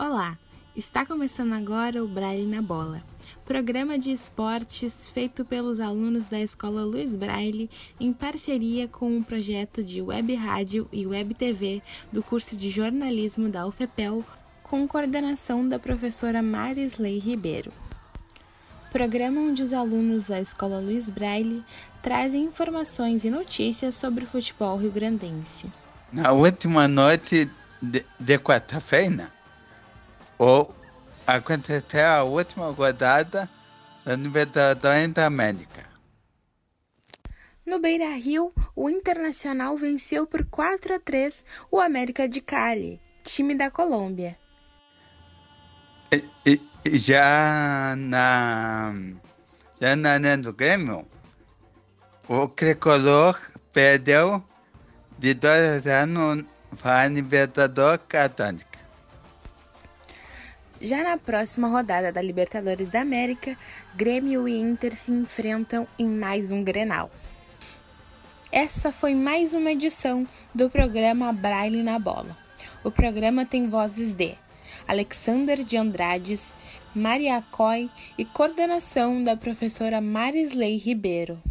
Olá, está começando agora o Braille na Bola, programa de esportes feito pelos alunos da Escola Luiz Braille em parceria com o projeto de Web Rádio e Web TV do curso de jornalismo da UFPEL, com coordenação da professora Marisley Ribeiro. Programa onde os alunos da Escola Luiz Braille trazem informações e notícias sobre o futebol rio-grandense. Na última noite de, de quarta-feira, ou aconteceu a última rodada da Libertadores da América. No Beira Rio, o Internacional venceu por 4 a 3 o América de Cali, time da Colômbia. E, e, já na já na Arena do Grêmio, o Tricolor perdeu de 2 a 0 para a Libertadores Católica. Já na próxima rodada da Libertadores da América, Grêmio e Inter se enfrentam em mais um Grenal. Essa foi mais uma edição do programa Braille na Bola. O programa tem vozes de Alexander de Andrades, Maria Coy e coordenação da professora Marisley Ribeiro.